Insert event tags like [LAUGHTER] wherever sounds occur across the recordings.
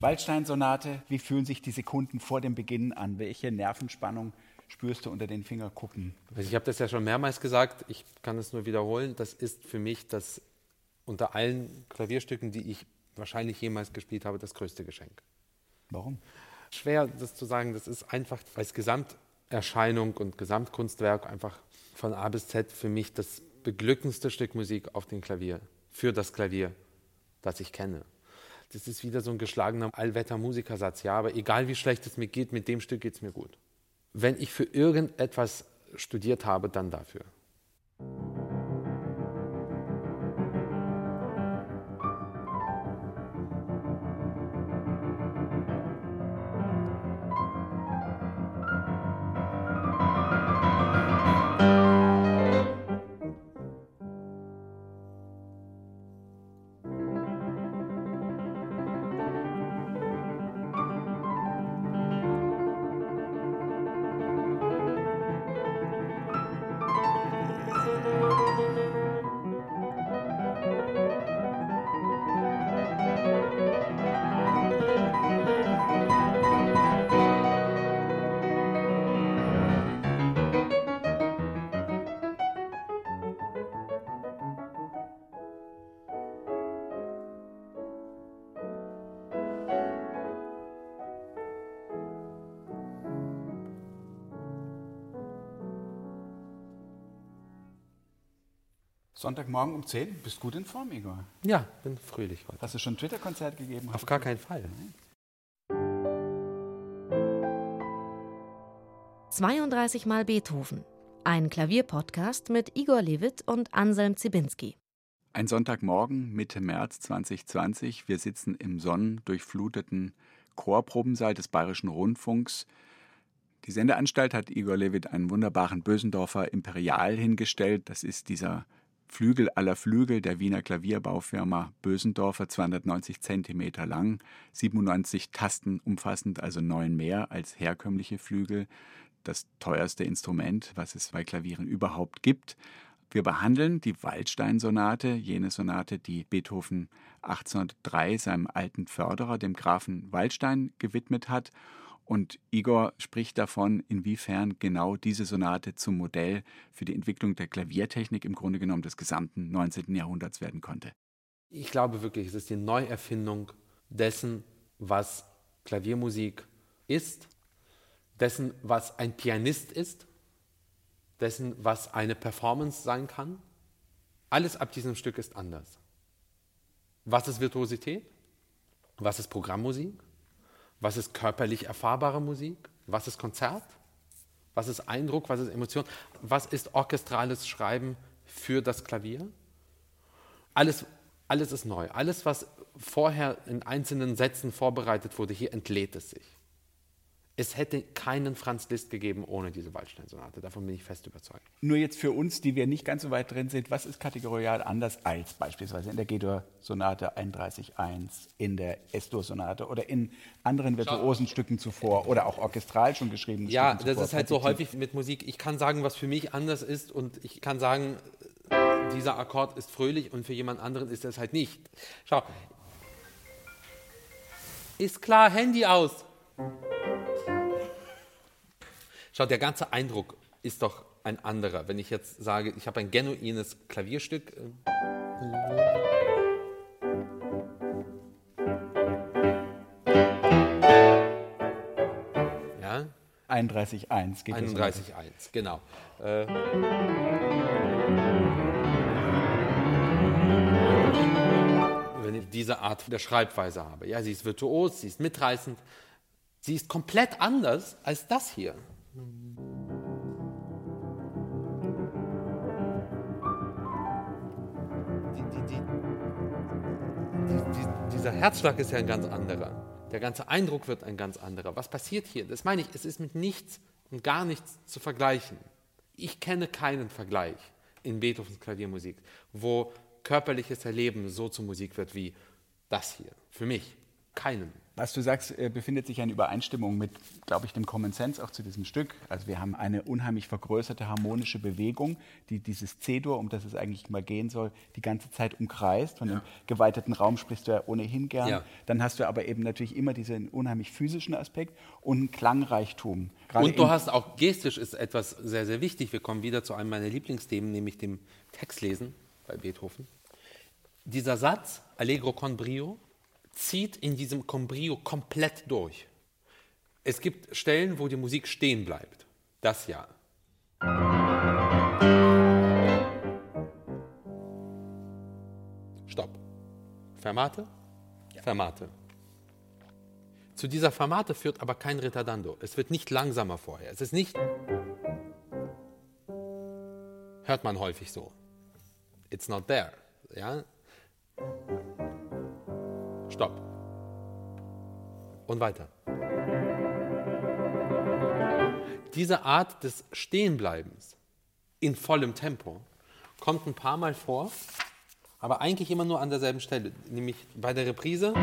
Waldstein-Sonate, wie fühlen sich die Sekunden vor dem Beginn an? Welche Nervenspannung spürst du unter den Fingerkuppen? Ich habe das ja schon mehrmals gesagt, ich kann es nur wiederholen. Das ist für mich das unter allen Klavierstücken, die ich wahrscheinlich jemals gespielt habe, das größte Geschenk. Warum? Schwer, das zu sagen. Das ist einfach als Gesamterscheinung und Gesamtkunstwerk einfach von A bis Z für mich das beglückendste Stück Musik auf dem Klavier, für das Klavier, das ich kenne. Das ist wieder so ein geschlagener Allwetter-Musikersatz. Ja, aber egal wie schlecht es mir geht, mit dem Stück geht es mir gut. Wenn ich für irgendetwas studiert habe, dann dafür. Sonntagmorgen um 10. Bist gut in Form, Igor? Ja, bin fröhlich heute. Hast du schon ein Twitter-Konzert gegeben? Auf gar keinen Fall. 32 Mal Beethoven. Ein Klavierpodcast mit Igor Levit und Anselm Zibinski. Ein Sonntagmorgen Mitte März 2020. Wir sitzen im sonnendurchfluteten Chorprobensaal des Bayerischen Rundfunks. Die Sendeanstalt hat Igor Levit einen wunderbaren Bösendorfer Imperial hingestellt. Das ist dieser Flügel aller Flügel der Wiener Klavierbaufirma Bösendorfer, 290 cm lang, 97 Tasten umfassend, also neun mehr als herkömmliche Flügel. Das teuerste Instrument, was es bei Klavieren überhaupt gibt. Wir behandeln die Waldstein-Sonate, jene Sonate, die Beethoven 1803 seinem alten Förderer, dem Grafen Waldstein, gewidmet hat. Und Igor spricht davon, inwiefern genau diese Sonate zum Modell für die Entwicklung der Klaviertechnik im Grunde genommen des gesamten 19. Jahrhunderts werden konnte. Ich glaube wirklich, es ist die Neuerfindung dessen, was Klaviermusik ist, dessen, was ein Pianist ist, dessen, was eine Performance sein kann. Alles ab diesem Stück ist anders. Was ist Virtuosität? Was ist Programmmusik? Was ist körperlich erfahrbare Musik? Was ist Konzert? Was ist Eindruck? Was ist Emotion? Was ist orchestrales Schreiben für das Klavier? Alles, alles ist neu. Alles, was vorher in einzelnen Sätzen vorbereitet wurde, hier entlädt es sich. Es hätte keinen Franz Liszt gegeben ohne diese Waldstein-Sonate. Davon bin ich fest überzeugt. Nur jetzt für uns, die wir nicht ganz so weit drin sind, was ist kategorial anders als beispielsweise in der G-Dur-Sonate 31.1, in der S-Dur-Sonate oder in anderen virtuosen Stücken zuvor oder auch orchestral schon geschrieben? Ja, Stücken das zuvor. ist halt so häufig mit Musik. Ich kann sagen, was für mich anders ist und ich kann sagen, dieser Akkord ist fröhlich und für jemand anderen ist es halt nicht. Schau. Ist klar, Handy aus. Schau, der ganze Eindruck ist doch ein anderer. Wenn ich jetzt sage, ich habe ein genuines Klavierstück. Äh, ja? 31.1 geht 31.1, genau. Äh, wenn ich diese Art der Schreibweise habe. Ja, sie ist virtuos, sie ist mitreißend, sie ist komplett anders als das hier. Dieser Herzschlag ist ja ein ganz anderer. Der ganze Eindruck wird ein ganz anderer. Was passiert hier? Das meine ich, es ist mit nichts und gar nichts zu vergleichen. Ich kenne keinen Vergleich in Beethovens Klaviermusik, wo körperliches Erleben so zur Musik wird wie das hier. Für mich. Keinen. Was du sagst, äh, befindet sich in Übereinstimmung mit, glaube ich, dem Common Sense auch zu diesem Stück. Also wir haben eine unheimlich vergrößerte harmonische Bewegung, die dieses C-Dur, um das es eigentlich mal gehen soll, die ganze Zeit umkreist. Von ja. dem geweiteten Raum sprichst du ja ohnehin gern. Ja. Dann hast du aber eben natürlich immer diesen unheimlich physischen Aspekt und einen Klangreichtum. Gerade und du hast auch gestisch ist etwas sehr, sehr wichtig. Wir kommen wieder zu einem meiner Lieblingsthemen, nämlich dem Textlesen bei Beethoven. Dieser Satz, Allegro con brio, zieht in diesem Combrio komplett durch. Es gibt Stellen, wo die Musik stehen bleibt. Das ja. Stopp. Fermate? Ja. Fermate. Zu dieser Fermate führt aber kein Ritardando. Es wird nicht langsamer vorher. Es ist nicht. Hört man häufig so. It's not there. Ja? Stopp. Und weiter. Diese Art des Stehenbleibens in vollem Tempo kommt ein paar Mal vor, aber eigentlich immer nur an derselben Stelle, nämlich bei der Reprise.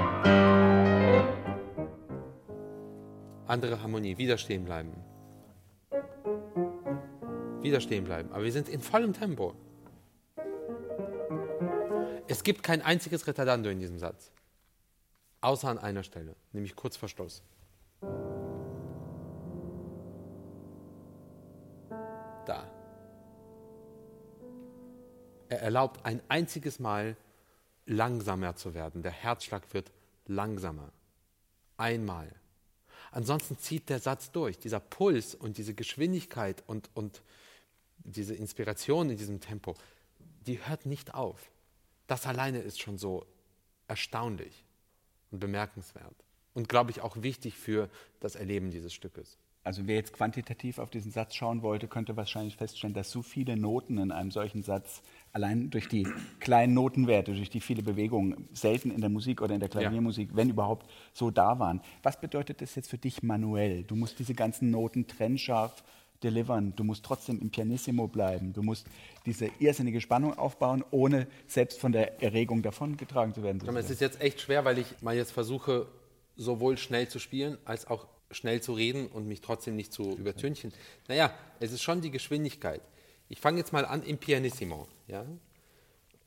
Andere Harmonie, wieder stehen bleiben. Wieder stehen bleiben. Aber wir sind in vollem Tempo. Es gibt kein einziges Retardando in diesem Satz. Außer an einer Stelle, nämlich kurz vor Schluss. Da. Er erlaubt ein einziges Mal langsamer zu werden. Der Herzschlag wird langsamer. Einmal. Ansonsten zieht der Satz durch. Dieser Puls und diese Geschwindigkeit und, und diese Inspiration in diesem Tempo, die hört nicht auf. Das alleine ist schon so erstaunlich und bemerkenswert und glaube ich auch wichtig für das Erleben dieses Stückes. Also wer jetzt quantitativ auf diesen Satz schauen wollte, könnte wahrscheinlich feststellen, dass so viele Noten in einem solchen Satz allein durch die kleinen Notenwerte, durch die viele Bewegungen selten in der Musik oder in der Klaviermusik, ja. wenn überhaupt, so da waren. Was bedeutet das jetzt für dich manuell? Du musst diese ganzen Noten trennscharf delivern. Du musst trotzdem im Pianissimo bleiben. Du musst diese irrsinnige Spannung aufbauen, ohne selbst von der Erregung davongetragen zu werden. Es ist jetzt echt schwer, weil ich mal jetzt versuche, sowohl schnell zu spielen, als auch schnell zu reden und mich trotzdem nicht zu übertünchen. Naja, es ist schon die Geschwindigkeit. Ich fange jetzt mal an im Pianissimo. Ja?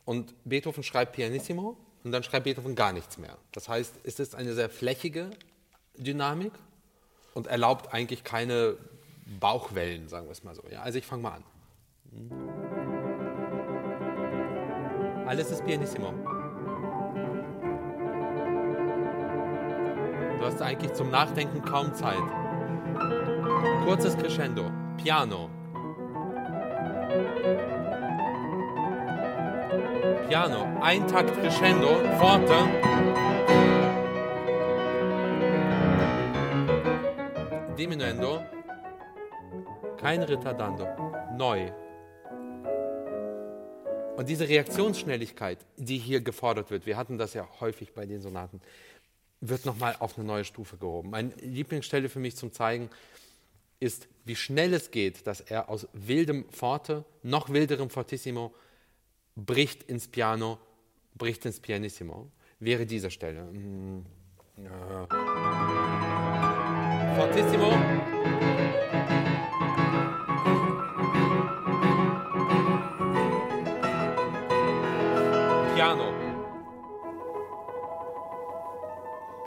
Und Beethoven schreibt Pianissimo und dann schreibt Beethoven gar nichts mehr. Das heißt, es ist eine sehr flächige Dynamik und erlaubt eigentlich keine Bauchwellen, sagen wir es mal so. Ja, also ich fange mal an. Alles ist pianissimo. Du hast eigentlich zum Nachdenken kaum Zeit. Kurzes Crescendo, Piano. Piano, ein Takt Crescendo, Forte. Diminuendo, kein Ritardando. Neu. Und diese Reaktionsschnelligkeit, die hier gefordert wird, wir hatten das ja häufig bei den Sonaten, wird nochmal auf eine neue Stufe gehoben. Meine Lieblingsstelle für mich zum Zeigen ist, wie schnell es geht, dass er aus wildem Forte, noch wilderem Fortissimo, bricht ins Piano, bricht ins Pianissimo. Wäre diese Stelle. Mm, Fortissimo.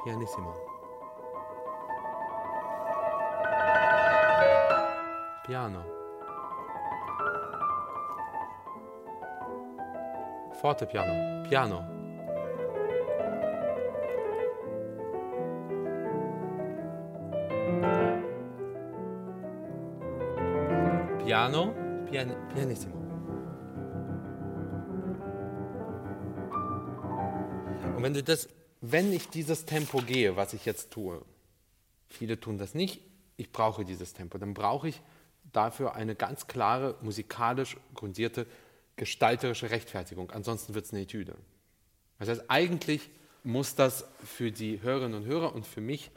Pianissimo. Piano. Forte piano. Piano. Piano, pian pianissimo. Und wenn du das, wenn ich dieses Tempo gehe, was ich jetzt tue, viele tun das nicht, ich brauche dieses Tempo, dann brauche ich dafür eine ganz klare, musikalisch grundierte, gestalterische Rechtfertigung. Ansonsten wird es eine Etüde. Das heißt, eigentlich muss das für die Hörerinnen und Hörer und für mich,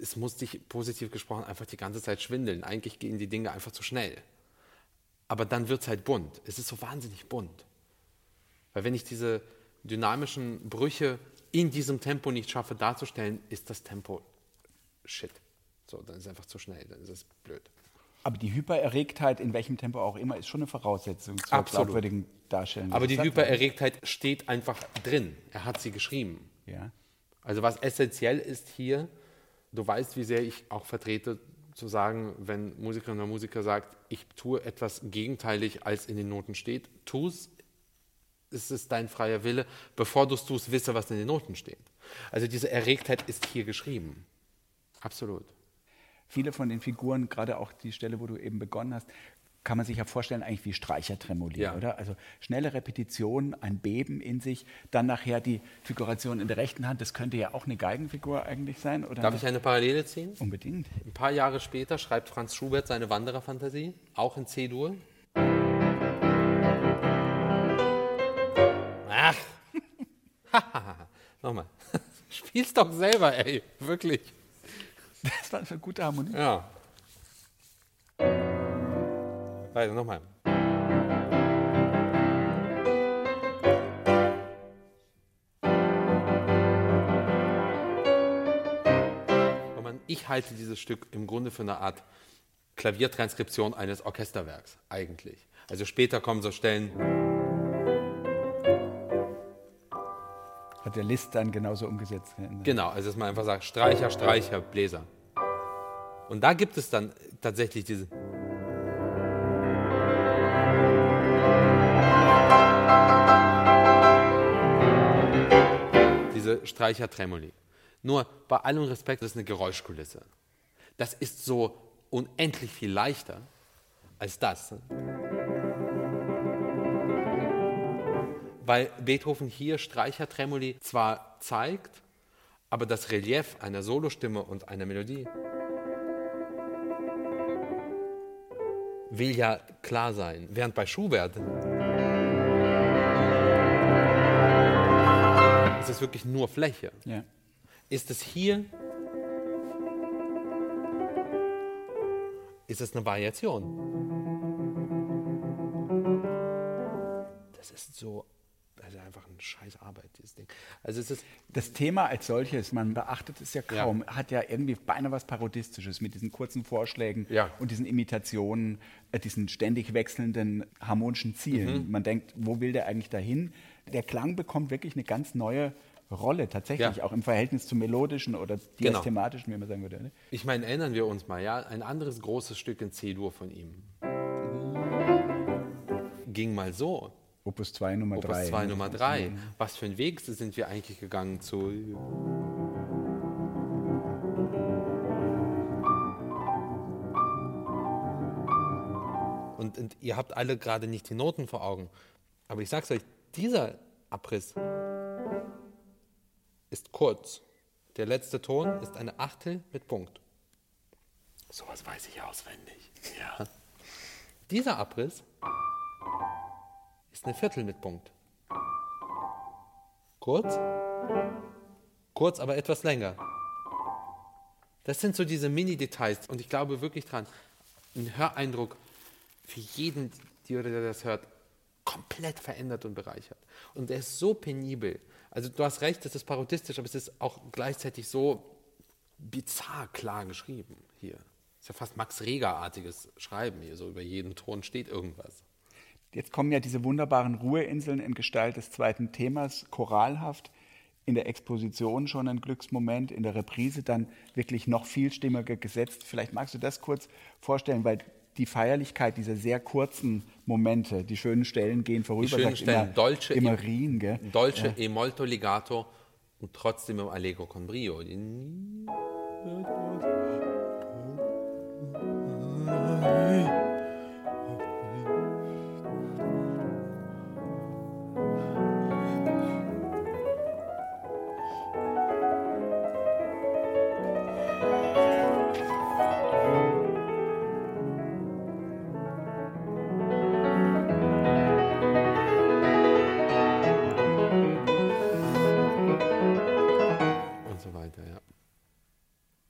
es muss dich positiv gesprochen einfach die ganze Zeit schwindeln. Eigentlich gehen die Dinge einfach zu schnell. Aber dann wird es halt bunt. Es ist so wahnsinnig bunt. Weil wenn ich diese dynamischen Brüche in diesem Tempo nicht schaffe darzustellen, ist das Tempo shit. So, dann ist es einfach zu schnell, dann ist es blöd. Aber die Hypererregtheit, in welchem Tempo auch immer, ist schon eine Voraussetzung zur Absolut. glaubwürdigen Darstellung. Aber die er. Hypererregtheit steht einfach drin. Er hat sie geschrieben. Ja. Also was essentiell ist hier, du weißt, wie sehr ich auch vertrete, zu sagen, wenn Musikerin oder Musiker sagt, ich tue etwas gegenteilig, als in den Noten steht, tu es, es ist dein freier Wille, bevor du es tust, wisse, was in den Noten steht. Also diese Erregtheit ist hier geschrieben. Absolut. Viele von den Figuren, gerade auch die Stelle, wo du eben begonnen hast, kann man sich ja vorstellen, eigentlich wie Streichertremoli, Ja. oder? Also schnelle Repetition, ein Beben in sich, dann nachher die Figuration in der rechten Hand, das könnte ja auch eine Geigenfigur eigentlich sein, oder? Darf ich eine Parallele ziehen? Unbedingt. Ein paar Jahre später schreibt Franz Schubert seine Wandererfantasie, auch in C-Dur. Ach! Nochmal. [LAUGHS] Spiel's doch selber, ey. Wirklich. Das war eine gute Harmonie. Ja. Weiter, nochmal. Man- Ich halte dieses Stück im Grunde für eine Art Klaviertranskription eines Orchesterwerks, eigentlich. Also später kommen so Stellen, Hat der List dann genauso umgesetzt. Genau, also dass man einfach sagt, Streicher, Streicher, Bläser. Und da gibt es dann tatsächlich diese. Diese Streicher-Tremoli. Nur bei allem Respekt, das ist eine Geräuschkulisse. Das ist so unendlich viel leichter als das. Weil Beethoven hier Streichertremoli zwar zeigt, aber das Relief einer Solostimme und einer Melodie will ja klar sein. Während bei Schubert ist es wirklich nur Fläche. Ja. Ist es hier, ist es eine Variation. Das ist so, einfach eine scheiß Arbeit, dieses Ding. Also es ist, Das Thema als solches, man beachtet es ja kaum, hat ja irgendwie beinahe was Parodistisches mit diesen kurzen Vorschlägen Ja. und diesen Imitationen, äh, diesen ständig wechselnden harmonischen Zielen. Mhm. Man denkt, wo will der eigentlich dahin? Der Klang bekommt wirklich eine ganz neue Rolle, tatsächlich, Ja. auch im Verhältnis zum melodischen oder Genau. diasthematischen, wie man sagen würde. Ne? ich meine, erinnern wir uns mal, ja, ein anderes großes Stück in C-Dur von ihm ging mal so. Opus 2 Nummer 3. Opus 2 Nummer 3. Was für einen Weg sind wir eigentlich gegangen zu. Und, und ihr habt alle gerade nicht die Noten vor Augen. Aber ich sag's euch, dieser Abriss ist kurz. Der letzte Ton ist eine Achtel mit Punkt. Sowas weiß ich auswendig. Ja. Dieser Abriss ist eine Viertel mit Punkt. Kurz, kurz, aber etwas länger. Das sind so diese Mini-Details und ich glaube wirklich dran, ein Höreindruck für jeden, der das hört, komplett verändert und bereichert. Und er ist so penibel. Also du hast recht, es ist parodistisch, aber es ist auch gleichzeitig so bizarr klar geschrieben hier. ist ja fast Max Reger-artiges Schreiben hier, so über jeden Ton steht irgendwas. Jetzt kommen ja diese wunderbaren Ruheinseln in Gestalt des zweiten Themas, choralhaft, in der Exposition schon ein Glücksmoment, in der Reprise dann wirklich noch vielstimmiger gesetzt. Vielleicht magst du das kurz vorstellen, weil die Feierlichkeit dieser sehr kurzen Momente, die schönen Stellen gehen vorüber, Die schönen Stellen, immer, Dolce, immer e, Rien, gell? Dolce e molto legato und trotzdem im Allegro con brio.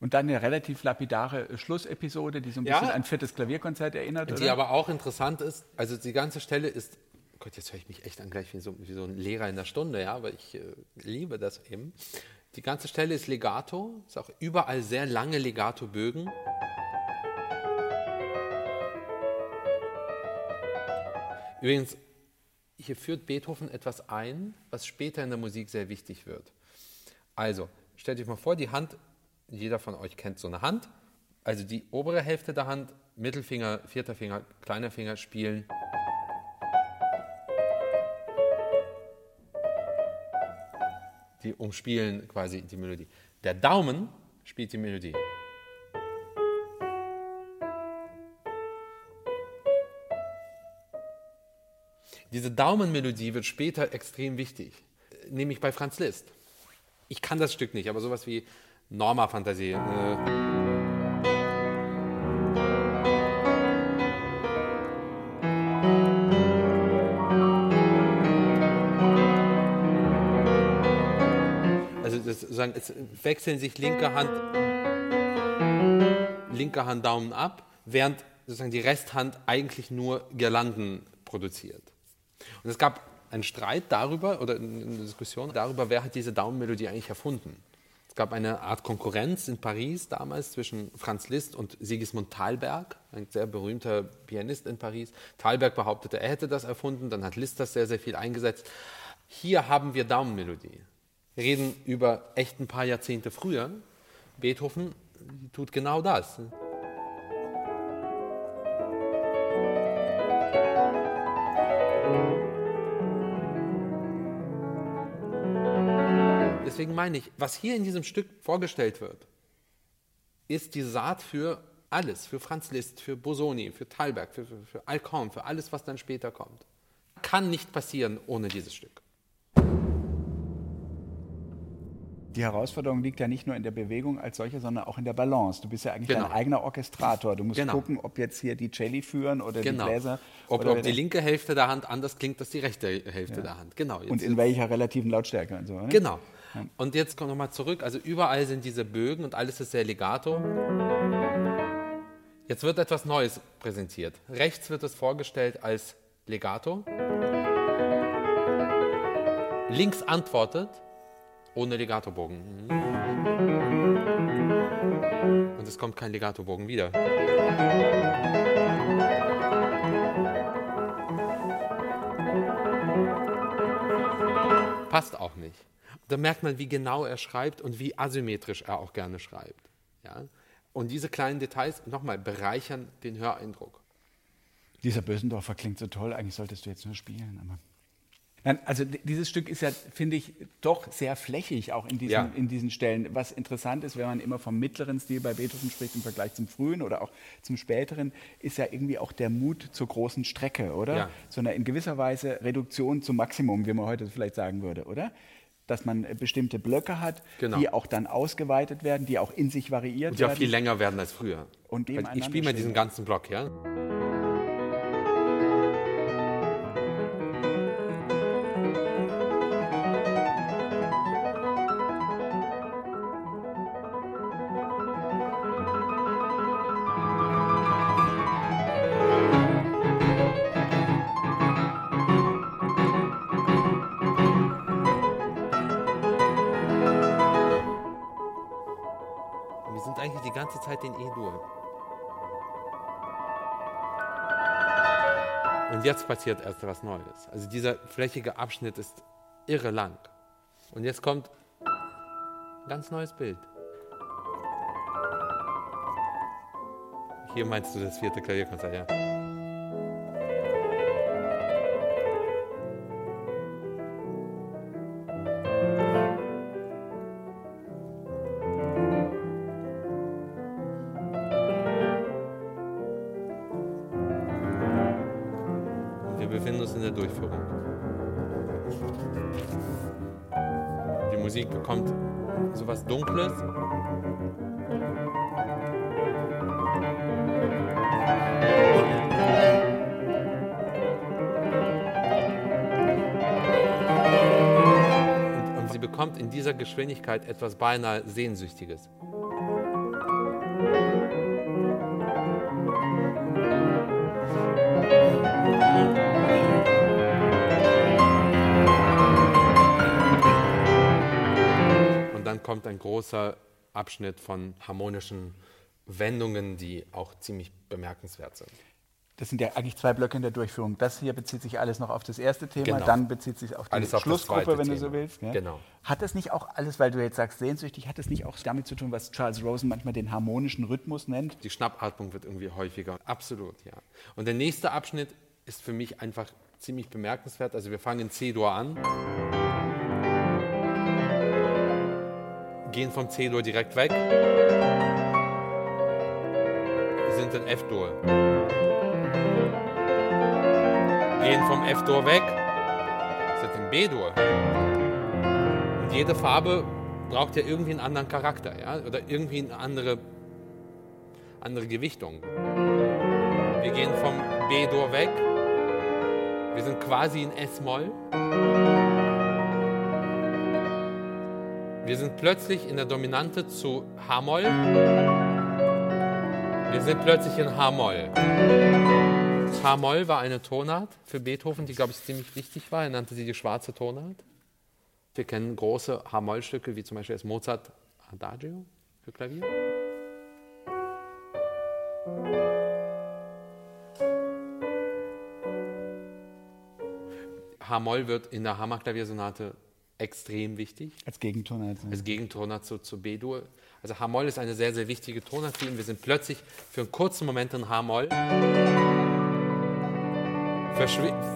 Und dann eine relativ lapidare äh, Schlussepisode, die so ein Ja. bisschen an viertes Klavierkonzert erinnert. Die oder? aber auch interessant ist, also die ganze Stelle ist Gott, jetzt höre ich mich echt an gleich wie so, wie so ein Lehrer in der Stunde, ja, aber ich äh, liebe das eben. Die ganze Stelle ist Legato, ist auch überall sehr lange Legato-Bögen. Übrigens, hier führt Beethoven etwas ein, was später in der Musik sehr wichtig wird. Also, stellt euch mal vor, die Hand, jeder von euch kennt so eine Hand, also die obere Hälfte der Hand, Mittelfinger, vierter Finger, kleiner Finger spielen. Die umspielen quasi die Melodie. Der Daumen spielt die Melodie. Diese Daumenmelodie wird später extrem wichtig, nämlich bei Franz Liszt. Ich kann das Stück nicht, aber sowas wie Norma Fantasie. Äh sozusagen, es wechseln sich linke Hand, linke Hand Daumen ab, während sozusagen die Resthand eigentlich nur Girlanden produziert. Und es gab einen Streit darüber oder eine Diskussion darüber, wer hat diese Daumenmelodie eigentlich erfunden. Es gab eine Art Konkurrenz in Paris damals zwischen Franz Liszt und Sigismund Thalberg, ein sehr berühmter Pianist in Paris. Thalberg behauptete, er hätte das erfunden, dann hat Liszt das sehr, sehr viel eingesetzt. Hier haben wir Daumenmelodie. Wir reden über echt ein paar Jahrzehnte früher. Beethoven tut genau das. Deswegen meine ich, was hier in diesem Stück vorgestellt wird, ist die Saat für alles, für Franz Liszt, für Bosoni, für Thalberg, für, für, für Alcon, für alles, was dann später kommt. Kann nicht passieren ohne dieses Stück. die Herausforderung liegt ja nicht nur in der Bewegung als solche, sondern auch in der Balance. Du bist ja eigentlich genau. dein eigener Orchestrator. Du musst genau. gucken, ob jetzt hier die Celli führen oder genau. die Bläser. Ob, ob die linke Hälfte der Hand anders klingt als die rechte Hälfte ja. der Hand. Genau. und in welcher relativen Lautstärke und so. Ne? Genau. Und jetzt kommen wir nochmal zurück. Also überall sind diese Bögen und alles ist sehr legato. Jetzt wird etwas Neues präsentiert. Rechts wird es vorgestellt als Legato. Links antwortet ohne Legatobogen. Und es kommt kein Legatobogen wieder. Passt auch nicht. Da merkt man, wie genau er schreibt und wie asymmetrisch er auch gerne schreibt. Ja? Und diese kleinen Details, nochmal, bereichern den Höreindruck. Dieser Bösendorfer klingt so toll, eigentlich solltest du jetzt nur spielen, aber. Also dieses Stück ist ja, finde ich, doch sehr flächig auch in diesen, ja. in diesen Stellen. Was interessant ist, wenn man immer vom mittleren Stil bei Beethoven spricht im Vergleich zum frühen oder auch zum späteren, ist ja irgendwie auch der Mut zur großen Strecke, oder? Ja. So eine in gewisser Weise Reduktion zum Maximum, wie man heute vielleicht sagen würde, oder? Dass man bestimmte Blöcke hat, genau. die auch dann ausgeweitet werden, die auch in sich variiert Und die werden. auch viel länger werden als früher. Und ich spiele mal diesen ganzen Block, ja? Jetzt passiert erst was Neues. Also dieser flächige Abschnitt ist irre lang. Und jetzt kommt ein ganz neues Bild. Hier meinst du das vierte Klavierkonzert, ja? in dieser Geschwindigkeit etwas beinahe Sehnsüchtiges. Und dann kommt ein großer Abschnitt von harmonischen Wendungen, die auch ziemlich bemerkenswert sind. Das sind ja eigentlich zwei Blöcke in der Durchführung. Das hier bezieht sich alles noch auf das erste Thema, Genau. dann bezieht sich auf die Alles auf Schlussgruppe, zweite wenn du Thema. so willst. gell? Genau. Hat das nicht auch alles, weil du jetzt sagst sehnsüchtig, hat das nicht auch damit zu tun, was Charles Rosen manchmal den harmonischen Rhythmus nennt? Die Schnappatmung wird irgendwie häufiger. Absolut, ja. Und der nächste Abschnitt ist für mich einfach ziemlich bemerkenswert. Also wir fangen in C-Dur an, gehen vom C-Dur direkt weg, sind in F-Dur. Gehen vom F-Dur weg, sind in B-Dur. Und jede Farbe braucht ja irgendwie einen anderen Charakter, ja? oder irgendwie eine andere, andere Gewichtung. Wir gehen vom B-Dur weg. Wir sind quasi in S-Moll. Wir sind plötzlich in der Dominante zu H-Moll. Wir sind plötzlich in H-Moll. H-Moll war eine Tonart für Beethoven, die, glaube ich, ziemlich wichtig war. Er nannte sie die schwarze Tonart. Wir kennen große H-Moll-Stücke, wie zum Beispiel das Mozart Adagio für Klavier. H-Moll wird in der Hammerklaviersonate extrem wichtig, Als Gegentonart. als Gegentonart zu, zu B-Dur. Also H-Moll ist eine sehr, sehr wichtige Tonart für ihn. Wir sind plötzlich für einen kurzen Moment in H-Moll,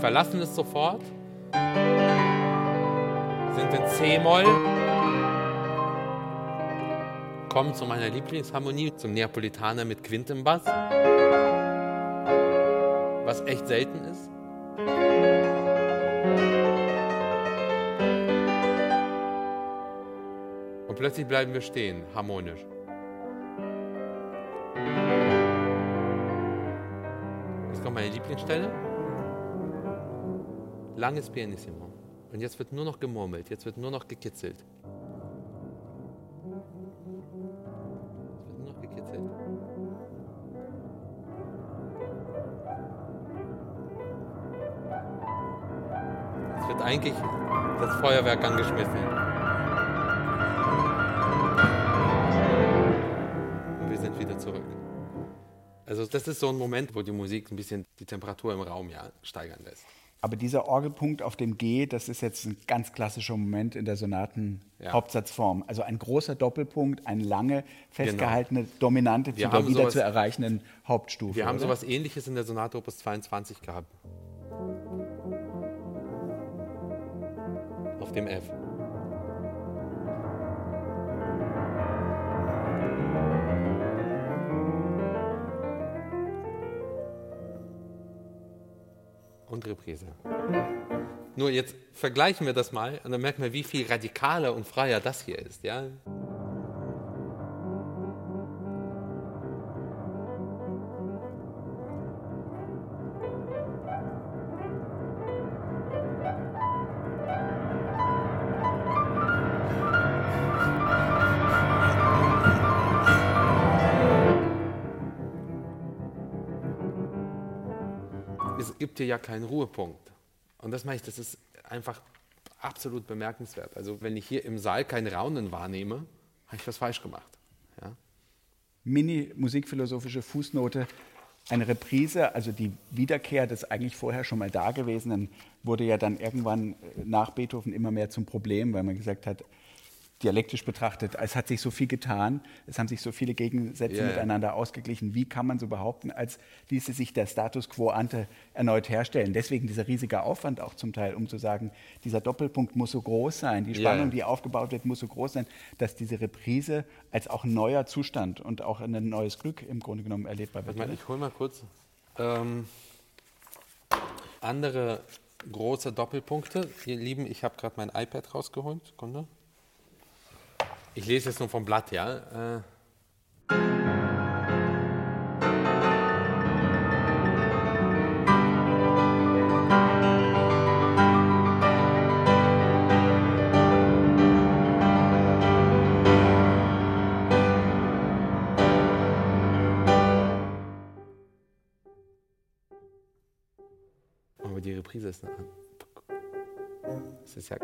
verlassen es sofort, sind in C-Moll, kommen zu meiner Lieblingsharmonie, zum Neapolitaner mit Quint im Bass, was echt selten ist. Plötzlich bleiben wir stehen, harmonisch. Jetzt kommt meine Lieblingsstelle. Langes Pianissimo. Und jetzt wird nur noch gemurmelt, jetzt wird nur noch gekitzelt. Es wird nur noch gekitzelt. Es wird eigentlich das Feuerwerk angeschmissen. Also das ist so ein Moment, wo die Musik ein bisschen die Temperatur im Raum ja steigern lässt. Aber dieser Orgelpunkt auf dem G, das ist jetzt ein ganz klassischer Moment in der Ja. Sonaten-Hauptsatzform. Also ein großer Doppelpunkt, eine lange festgehaltene Dominante zu der haben wieder zu erreichenden Hauptstufe. Wir haben oder? sowas ähnliches in der Sonate Opus 22 gehabt. Auf dem F. Und. Nur jetzt vergleichen wir das mal und dann merken wir, wie viel radikaler und freier das hier ist. Ja? Ja keinen Ruhepunkt. Und das meine ich, das ist einfach absolut bemerkenswert. Also wenn ich hier im Saal kein Raunen wahrnehme, habe ich was falsch gemacht. Ja? Mini-musikphilosophische Fußnote. Eine Reprise, also die Wiederkehr des eigentlich vorher schon mal Dagewesenen, wurde ja dann irgendwann äh, nach Beethoven immer mehr zum Problem, weil man gesagt hat, dialektisch betrachtet, es hat sich so viel getan, es haben sich so viele Gegensätze ja. miteinander ausgeglichen. Wie kann man so behaupten, als ließe sich der Status quo ante erneut herstellen? Deswegen dieser riesige Aufwand auch zum Teil, um zu sagen, dieser Doppelpunkt muss so groß sein, die Spannung, ja. die aufgebaut wird, muss so groß sein, dass diese Reprise als auch ein neuer Zustand und auch ein neues Glück im Grunde genommen erlebbar wird. Mal, oder? ich hole mal kurz. Ähm, andere große Doppelpunkte. Ihr Lieben, ich habe gerade mein iPad rausgeholt. Sekunde. Ich lese jetzt nur vom Blatt, ja. Äh, Aber die Reprise ist eine. Das ist ja.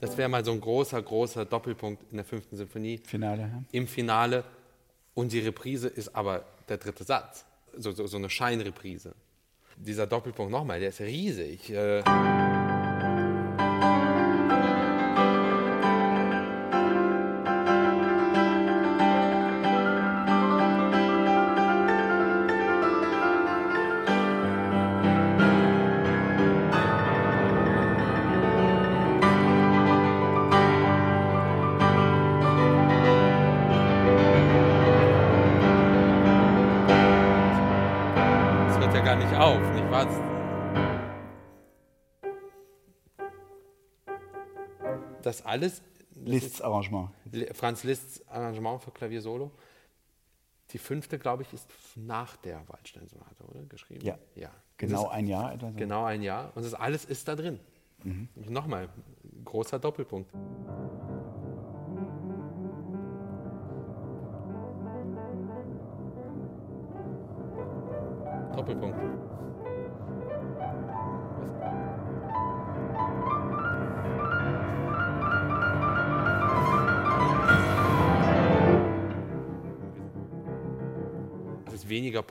Das wäre mal so ein großer, großer Doppelpunkt in der fünften Sinfonie. Finale. Ja. Im Finale. Und die Reprise ist aber der dritte Satz. So, so, so eine Scheinreprise. Dieser Doppelpunkt nochmal, der ist riesig. Äh das alles. Liszt's Arrangement. Franz Liszt's Arrangement für Klavier Solo. Die fünfte, glaube ich, ist nach der Waldstein-Sonate, oder? Geschrieben? Ja. ja. Genau ein Jahr etwa so. Genau ein Jahr. Und das alles ist da drin. Mhm. Nochmal, großer. Doppelpunkt.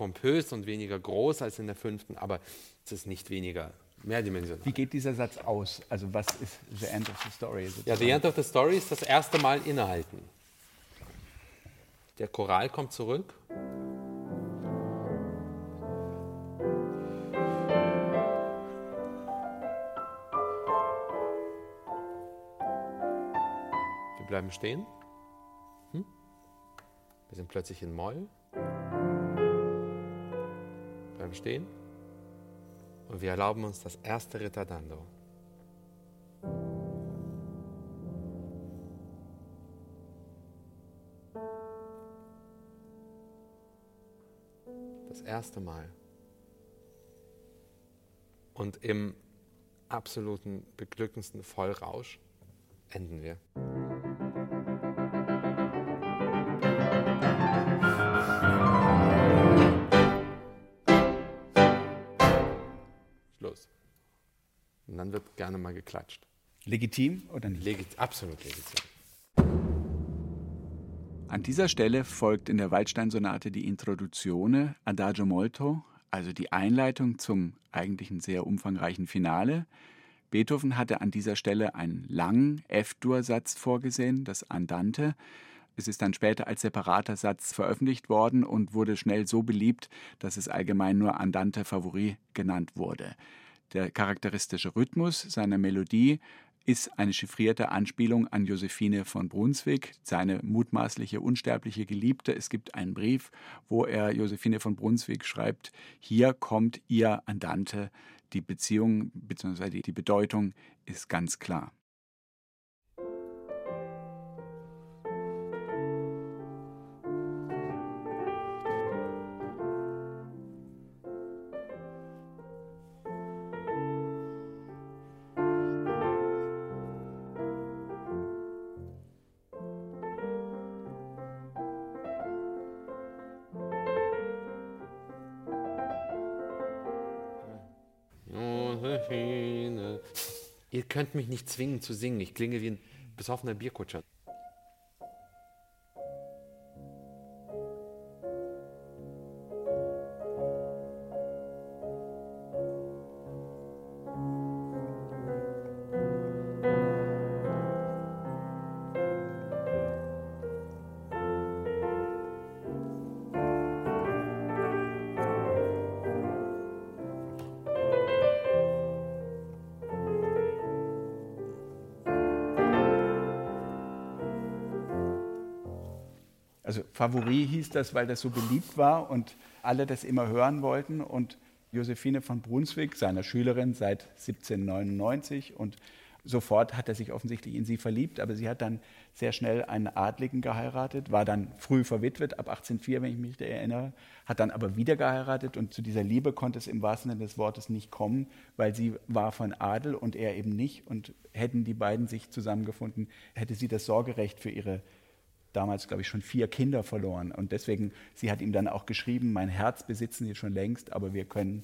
Pompös und weniger groß als in der fünften, aber es ist nicht weniger mehrdimensional. Wie geht dieser Satz aus? Also was ist the end of the story? Sozusagen? Ja, the end of the story ist das erste Mal innehalten. Der Choral kommt zurück. Wir bleiben stehen. Hm? Wir sind plötzlich in Moll bleiben stehen und wir erlauben uns das erste Ritardando. Das erste Mal. Und im absoluten beglückendsten Vollrausch enden wir. Dann wird gerne mal geklatscht. Legitim oder nicht? Legit absolut legitim. An dieser Stelle folgt in der Waldstein-Sonate die Introduzione Adagio molto, also die Einleitung zum eigentlichen sehr umfangreichen Finale. Beethoven hatte an dieser Stelle einen langen F-Dur-Satz vorgesehen, das Andante. Es ist dann später als separater Satz veröffentlicht worden und wurde schnell so beliebt, dass es allgemein nur Andante Favori genannt wurde. Der charakteristische Rhythmus seiner Melodie ist eine chiffrierte Anspielung an Josephine von Brunswick, seine mutmaßliche unsterbliche Geliebte. Es gibt einen Brief, wo er Josephine von Brunswick schreibt, hier kommt ihr Andante. Die Beziehung bzw. die Bedeutung ist ganz klar. Könnt mich nicht zwingen zu singen. Ich klinge wie ein besoffener Bierkutscher. Favori hieß das, weil das so beliebt war und alle das immer hören wollten. Und Josephine von Brunswick, seiner Schülerin seit 1799 und sofort hat er sich offensichtlich in sie verliebt, aber sie hat dann sehr schnell einen Adligen geheiratet, war dann früh verwitwet, ab 1804, wenn ich mich erinnere, hat dann aber wieder geheiratet und zu dieser Liebe konnte es im wahrsten Sinne des Wortes nicht kommen, weil sie war von Adel und er eben nicht und hätten die beiden sich zusammengefunden, hätte sie das Sorgerecht für ihre damals, glaube ich, schon vier Kinder verloren. Und deswegen, sie hat ihm dann auch geschrieben, mein Herz besitzen Sie schon längst, aber wir können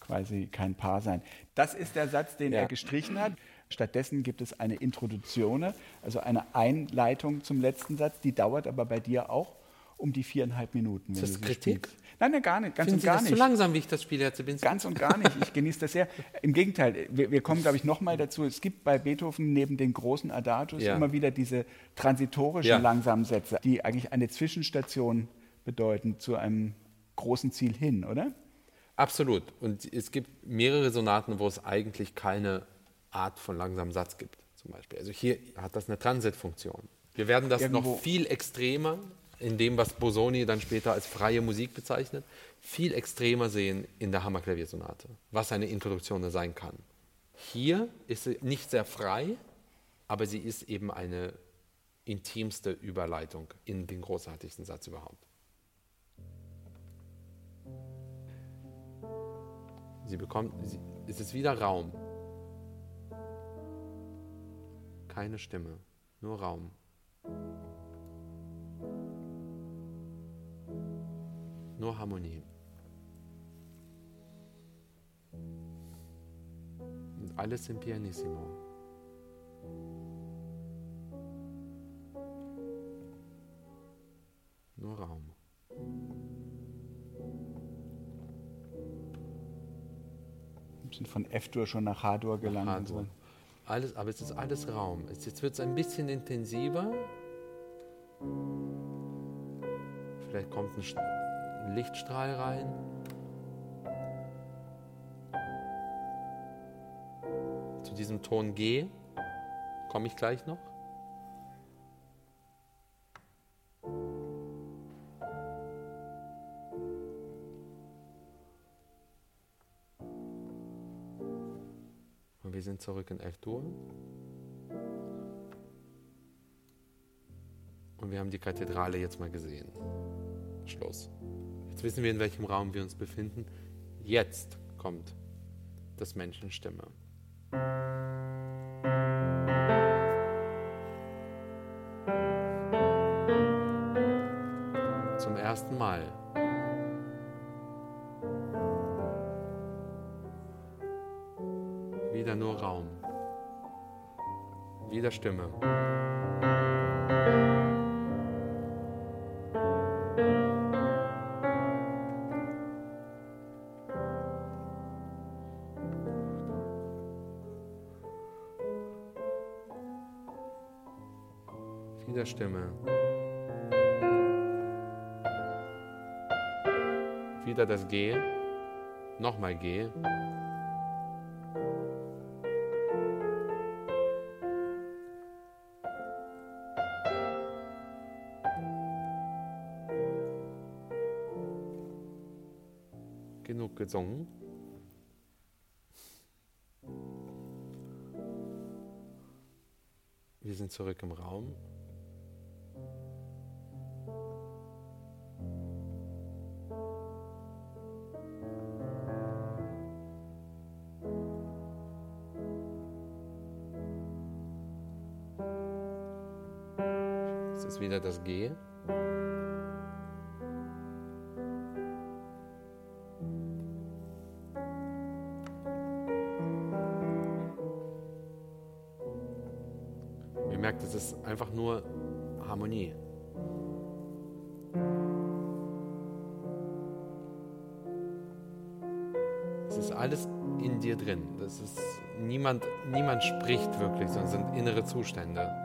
quasi kein Paar sein. Das ist der Satz, den ja. er gestrichen hat. Stattdessen gibt es eine Introduktion, also eine Einleitung zum letzten Satz, die dauert aber bei dir auch um die viereinhalb Minuten. Ist das Kritik? Spielst. Nein, nein, gar nicht. Ganz Finden und Sie gar das nicht. zu langsam, wie ich das spiele, Herr Zibinski? Ganz und gar nicht. Ich genieße das sehr. Im Gegenteil, wir, wir kommen, glaube ich, nochmal dazu. Es gibt bei Beethoven neben den großen Adagios Ja. immer wieder diese transitorischen Ja. langsamen Sätze, die eigentlich eine Zwischenstation bedeuten zu einem großen Ziel hin, oder? Absolut. Und es gibt mehrere Sonaten, wo es eigentlich keine Art von langsamen Satz gibt, zum Beispiel. Also hier hat das eine Transitfunktion. Wir werden das Irgendwo- noch viel extremer in dem, was Bosoni dann später als freie Musik bezeichnet, viel extremer sehen in der Hammerklaviersonate, was eine Introduktion sein kann. Hier ist sie nicht sehr frei, aber sie ist eben eine intimste Überleitung in den großartigsten Satz überhaupt. Sie bekommt, sie, es ist wieder Raum. Keine Stimme, nur Raum. Nur Harmonie. Und alles im Pianissimo. Nur Raum. Wir sind von F-Dur schon nach H-Dur gelandet. H-Dur. Alles, aber es ist alles Raum. Jetzt wird es ein bisschen intensiver. Vielleicht kommt ein St- ein Lichtstrahl rein. Zu diesem Ton G komme ich gleich noch. Und wir sind zurück in F-Dur. Und wir haben die Kathedrale jetzt mal gesehen. Schluss. Jetzt wissen wir, in welchem Raum wir uns befinden. Jetzt kommt das Menschenstimme. Zum ersten Mal. Wieder nur Raum. Wieder Stimme. Nochmal G. Genug gesungen. Wir sind zurück im Raum. Wieder das G. Ihr merkt, es ist einfach nur Harmonie. Es ist alles in dir drin. Das ist, niemand, niemand spricht wirklich, sondern sind innere Zustände.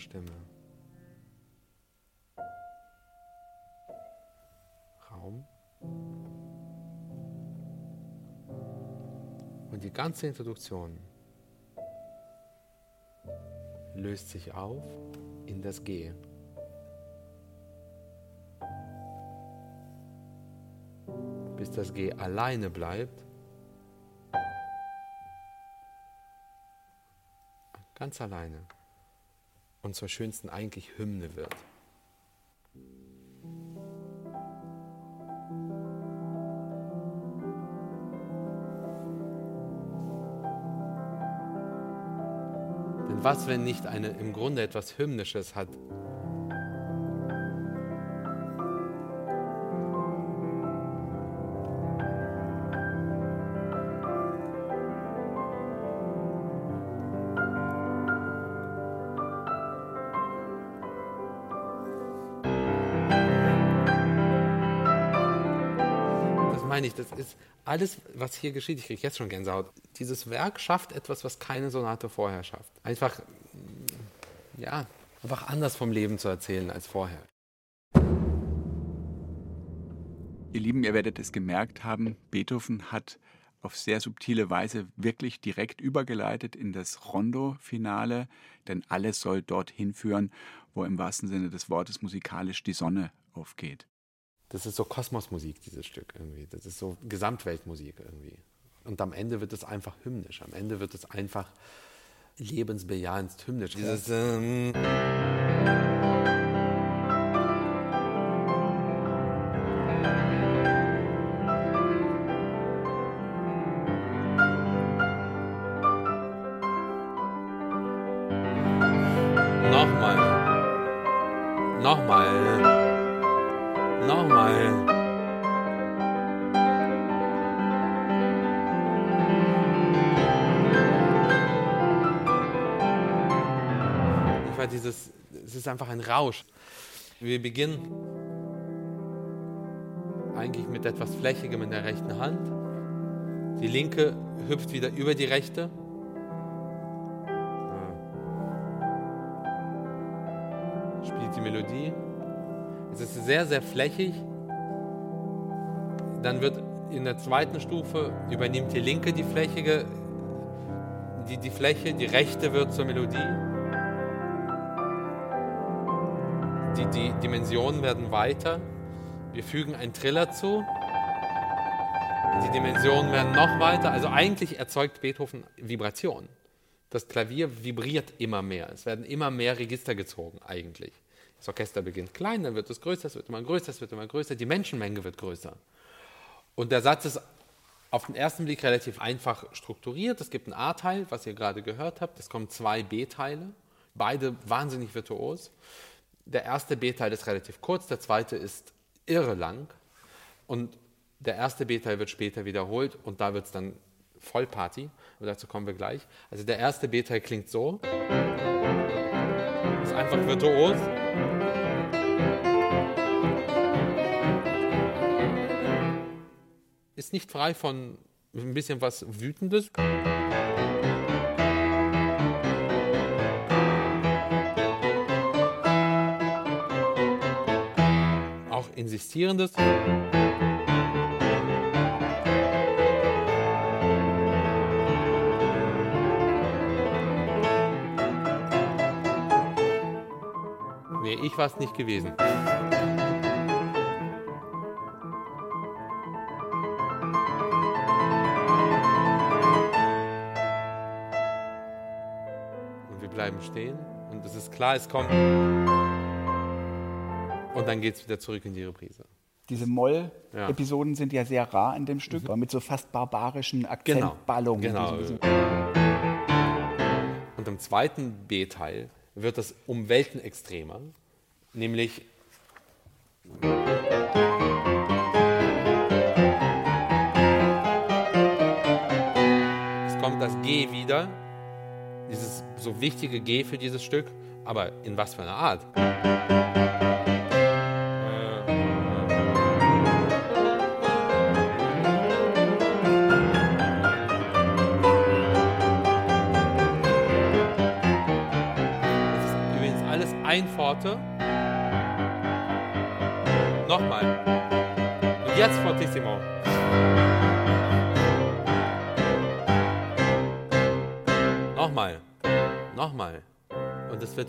Stimme. Raum. Und die ganze Introduktion löst sich auf in das G. bis das G alleine bleibt. Ganz alleine. Und zur schönsten eigentlich Hymne wird. Denn was, wenn nicht eine im Grunde etwas Hymnisches hat, alles, was hier geschieht. Ich kriege jetzt schon Gänsehaut. Dieses Werk schafft etwas, was keine Sonate vorher schafft. Einfach, ja, einfach anders vom Leben zu erzählen als vorher. Ihr Lieben, ihr werdet es gemerkt haben, Beethoven hat auf sehr subtile Weise wirklich direkt übergeleitet in das Rondo-Finale, denn alles soll dorthin führen, wo im wahrsten Sinne des Wortes musikalisch die Sonne aufgeht. Das ist so Kosmosmusik, dieses Stück irgendwie. Das ist so Gesamtweltmusik irgendwie. Und am Ende wird es einfach hymnisch. Am Ende wird es einfach lebensbejahend hymnisch. Dieses. Ähm Rausch. Wir beginnen eigentlich mit etwas Flächigem in der rechten Hand. Die linke hüpft wieder über die rechte. Spielt die Melodie. Es ist sehr, sehr flächig. Dann wird in der zweiten Stufe übernimmt die linke die flächige, die, die Fläche, die rechte wird zur Melodie. Die, die Dimensionen werden weiter. Wir fügen einen Triller zu. Die Dimensionen werden noch weiter. Also eigentlich erzeugt Beethoven Vibration. Das Klavier vibriert immer mehr. Es werden immer mehr Register gezogen eigentlich. Das Orchester beginnt klein, dann wird es größer, es wird immer größer, es wird immer größer, die Menschenmenge wird größer. Und der Satz ist auf den ersten Blick relativ einfach strukturiert. Es gibt ein A-Teil, was ihr gerade gehört habt. Es kommen zwei B-Teile, beide wahnsinnig virtuos. Der erste B-Teil ist relativ kurz, der zweite ist irre lang. Und der erste B-Teil wird später wiederholt und da wird es dann Vollparty. Und dazu kommen wir gleich. Also der erste B-Teil klingt so. Ist einfach virtuos. Ist nicht frei von ein bisschen was Wütendes. Insistierendes. Nee, ich war es nicht gewesen. Und wir bleiben stehen und es ist klar, es kommt. Und dann geht es wieder zurück in die Reprise. Diese Moll-Episoden ja. sind ja sehr rar in dem Stück, mhm. mit so fast barbarischen Akzentballungen. Genau. genau. Und im zweiten B-Teil wird das um Welten extremer, nämlich es kommt das G wieder, dieses so wichtige G für dieses Stück, aber in was für einer Art?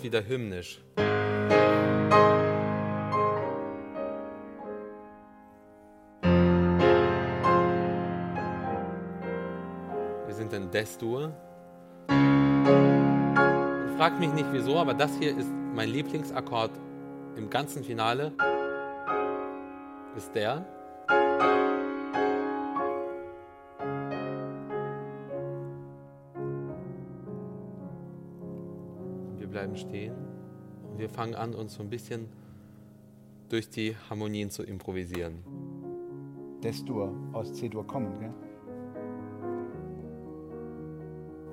Wieder hymnisch. Wir sind in Des-Dur. Fragt mich nicht wieso, aber das hier ist mein Lieblingsakkord im ganzen Finale. Ist der. Bleiben stehen und wir fangen an, uns so ein bisschen durch die Harmonien zu improvisieren. Des-Dur aus C-Dur kommen, gell?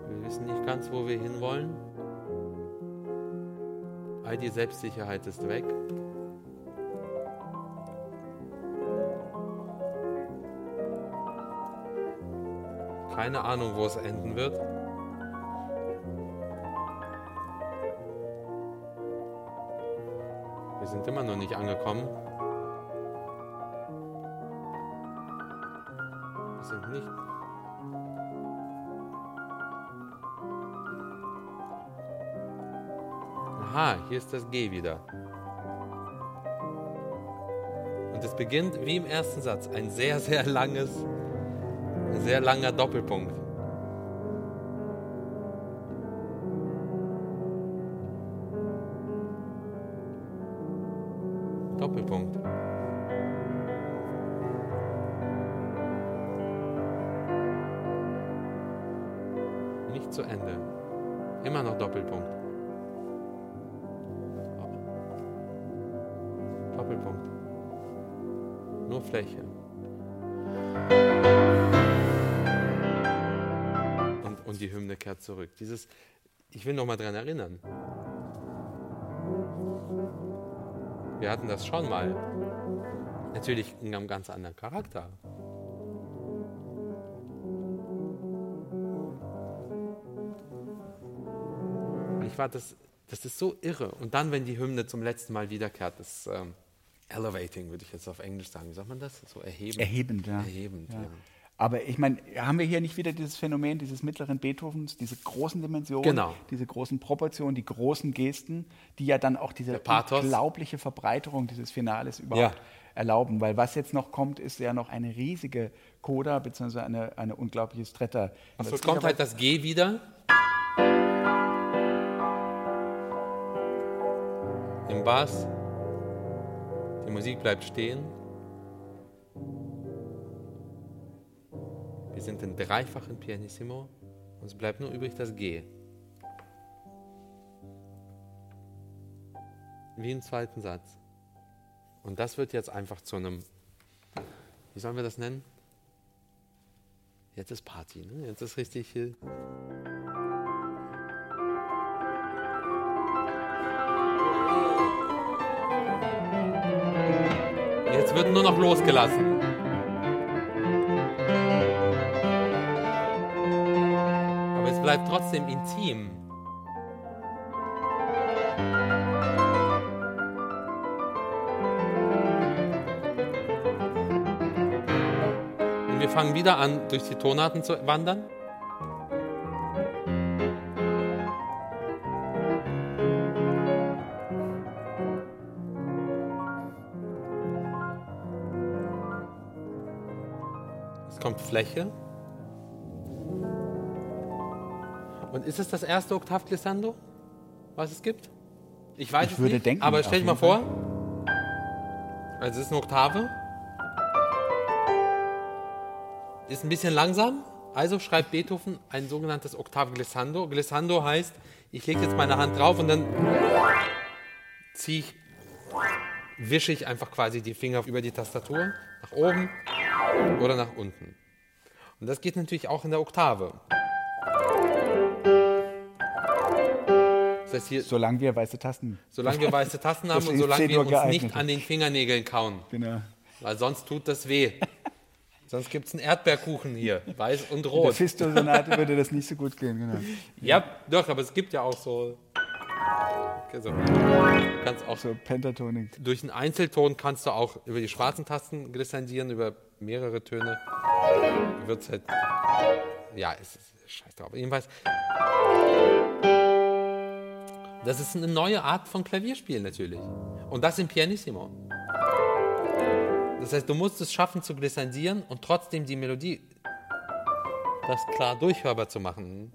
Wir wissen nicht ganz, wo wir hinwollen. All die Selbstsicherheit ist weg. Keine Ahnung, wo es enden wird. Wir sind immer noch nicht angekommen. Wir sind nicht Aha, hier ist das G wieder. Und es beginnt wie im ersten Satz ein sehr, sehr langes, ein sehr langer Doppelpunkt. Dieses, ich will noch mal daran erinnern. Wir hatten das schon mal. Natürlich in einem ganz anderen Charakter. Ich war das, das ist so irre. Und dann, wenn die Hymne zum letzten Mal wiederkehrt, das ähm, elevating, würde ich jetzt auf Englisch sagen. Wie sagt man das? So erhebend. Erhebend, ja. Erhebend, ja. ja. Aber ich meine, haben wir hier nicht wieder dieses Phänomen dieses mittleren Beethovens, diese großen Dimensionen, Genau. diese großen Proportionen, die großen Gesten, die ja dann auch diese unglaubliche Verbreiterung dieses Finales überhaupt Ja. erlauben? Weil was jetzt noch kommt, ist ja noch eine riesige Coda bzw. Eine, eine unglaubliche Stretta. So kommt halt das G wieder. Im Bass. Die Musik bleibt stehen. Sind in dreifachen Pianissimo. Und es bleibt nur übrig das G. Wie im zweiten Satz. Und das wird jetzt einfach zu einem, wie sollen wir das nennen? Jetzt ist Party, ne? Jetzt ist richtig viel. Jetzt wird nur noch losgelassen. Bleibt trotzdem intim. Und wir fangen wieder an, durch die Tonarten zu wandern. Es kommt Fläche. Und ist es das erste Oktavglissando, was es gibt? Ich weiß Ich es würde nicht, denken, aber stell dir mal vor, also es ist eine Oktave, ist ein bisschen langsam, also schreibt Beethoven ein sogenanntes Oktavglissando. Glissando heißt, ich lege jetzt meine Hand drauf und dann ziehe ich, wische ich einfach quasi die Finger über die Tastatur, nach oben oder nach unten. Und das geht natürlich auch in der Oktave. Das heißt hier, Solange wir weiße Tasten. solange wir weiße Tasten haben und solange wir uns geeignet. nicht an den Fingernägeln kauen, Genau. weil sonst tut das weh. [LAUGHS] Sonst gibt es einen Erdbeerkuchen hier, weiß und Der rot. Fisto-Sonate [LAUGHS] würde das nicht so gut gehen, genau. Ja, doch, aber es gibt ja auch so. Okay, so. Du kannst auch So Pentatonik. durch einen Einzelton kannst du auch über die schwarzen Tasten glissandieren, über mehrere Töne. Wird halt. Ja, es ist scheiß drauf. Jedenfalls. Das ist eine neue Art von Klavierspielen natürlich. Und das im Pianissimo. Das heißt, du musst es schaffen zu glissandieren und trotzdem die Melodie das klar durchhörbar zu machen.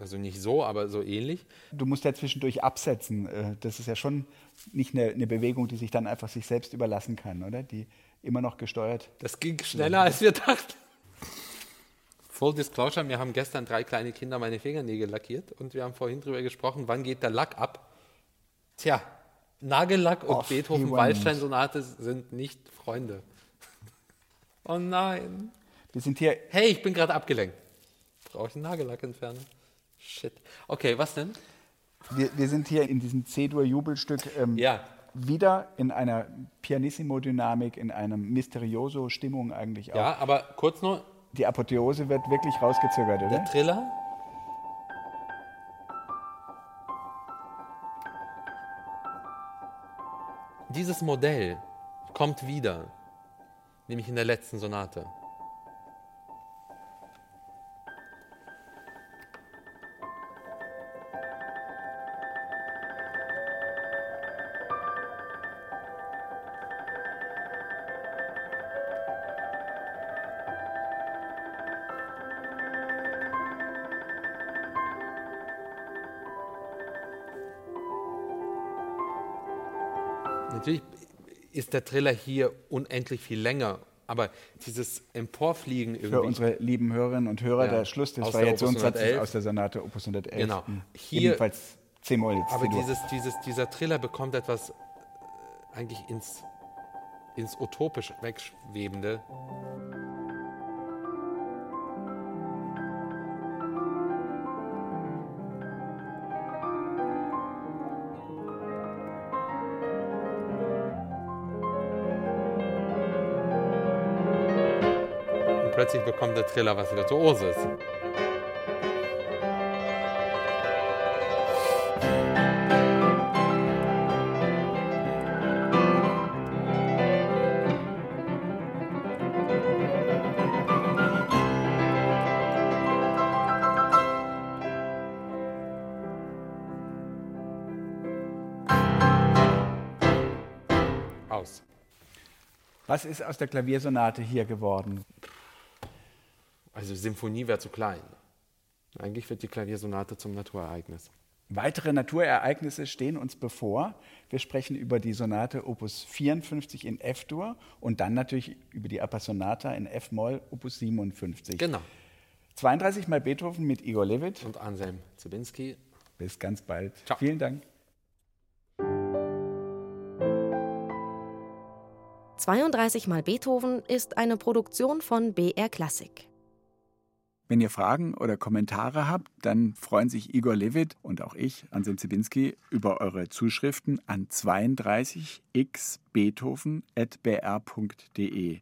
Also nicht so, aber so ähnlich. Du musst ja zwischendurch absetzen. Äh, das ist ja schon nicht eine, eine Bewegung, die sich dann einfach sich selbst überlassen kann, oder? Die, immer noch gesteuert. Das ging schneller, als wir dachten. Full Disclosure, wir haben gestern drei kleine Kinder meine Fingernägel lackiert und wir haben vorhin darüber gesprochen, wann geht der Lack ab. Tja, Nagellack und Beethoven-Waldstein-Sonate sind nicht Freunde. [LAUGHS] Oh nein. Wir sind hier. Hey, ich bin gerade abgelenkt. Brauche ich einen Nagellackentferner? Shit. Okay, was denn? Wir, wir sind hier in diesem C-Dur-Jubelstück ähm, Ja. Wieder in einer Pianissimo-Dynamik, in einer Mysterioso-Stimmung eigentlich auch. Ja, aber kurz nur, Die Apotheose wird wirklich rausgezögert, der oder? Triller. Dieses Modell kommt wieder, nämlich in der letzten Sonate. Der Triller hier unendlich viel länger, aber dieses Emporfliegen irgendwie. Für unsere lieben Hörerinnen und Hörer, Ja. der Schluss des Variationssatzes Opus 111. aus der Sonate Opus 111. Genau. Mhm. Hier- Ebenfalls C-Moll. Aber dieses, dieses, dieser Triller bekommt etwas äh, eigentlich ins, ins utopisch wegschwebende. Plötzlich bekommt der Triller was Virtuoses. Aus. Was ist aus der Klaviersonate hier geworden? Also Symphonie wäre zu klein. Eigentlich wird die Klaviersonate zum Naturereignis. Weitere Naturereignisse stehen uns bevor. Wir sprechen über die Sonate Opus 54 in F-Dur und dann natürlich über die Appassionata in F-Moll Opus 57. Genau. 32 mal Beethoven mit Igor Levit. Und Anselm Zibinski. Bis ganz bald. Ciao. Vielen Dank. 32 mal Beethoven ist eine Produktion von BR Klassik. Wenn ihr Fragen oder Kommentare habt, dann freuen sich Igor Levit und auch ich, Anselm Zibinski, über eure Zuschriften an 32xbeethoven.br.de.